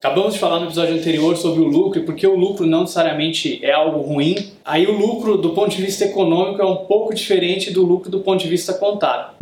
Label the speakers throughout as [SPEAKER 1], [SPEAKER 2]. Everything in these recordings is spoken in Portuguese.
[SPEAKER 1] Acabamos de falar no episódio anterior sobre o lucro e porque o lucro não necessariamente é algo ruim. Aí o lucro do ponto de vista econômico é um pouco diferente do lucro do ponto de vista contábil.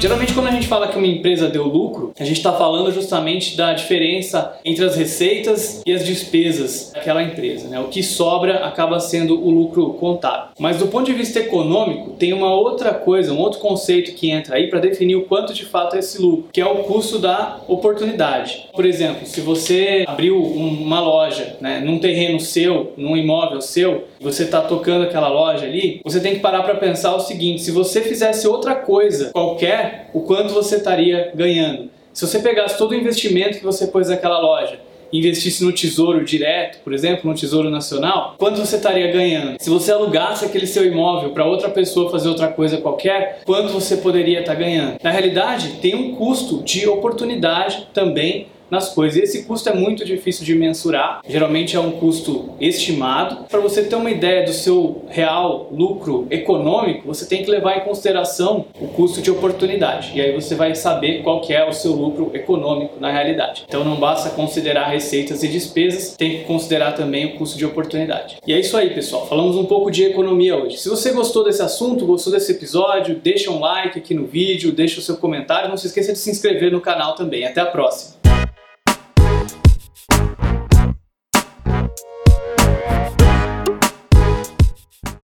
[SPEAKER 1] Geralmente, quando a gente fala que uma empresa deu lucro, a gente está falando justamente da diferença entre as receitas e as despesas daquela empresa. Né? O que sobra acaba sendo o lucro contábil. Mas do ponto de vista econômico, tem uma outra coisa, um outro conceito que entra aí para definir o quanto de fato é esse lucro, que é o custo da oportunidade. Por exemplo, se você abriu uma loja né, num terreno seu, num imóvel seu, você está tocando aquela loja ali, você tem que parar para pensar o seguinte: se você fizesse outra coisa qualquer o quanto você estaria ganhando. Se você pegasse todo o investimento que você pôs naquela loja, investisse no tesouro direto, por exemplo, no tesouro nacional, quanto você estaria ganhando? Se você alugasse aquele seu imóvel para outra pessoa fazer outra coisa qualquer, quanto você poderia estar ganhando? Na realidade, tem um custo de oportunidade também nas coisas. E esse custo é muito difícil de mensurar, geralmente é um custo estimado. Para você ter uma ideia do seu real lucro econômico, você tem que levar em consideração o custo de oportunidade. E aí você vai saber qual que é o seu lucro econômico na realidade. Então não basta considerar receitas e despesas, tem que considerar também o custo de oportunidade. E é isso aí, pessoal. Falamos um pouco de economia hoje. Se você gostou desse assunto, gostou desse episódio, deixa um like aqui no vídeo, deixa o seu comentário, não se esqueça de se inscrever no canal também. Até a próxima.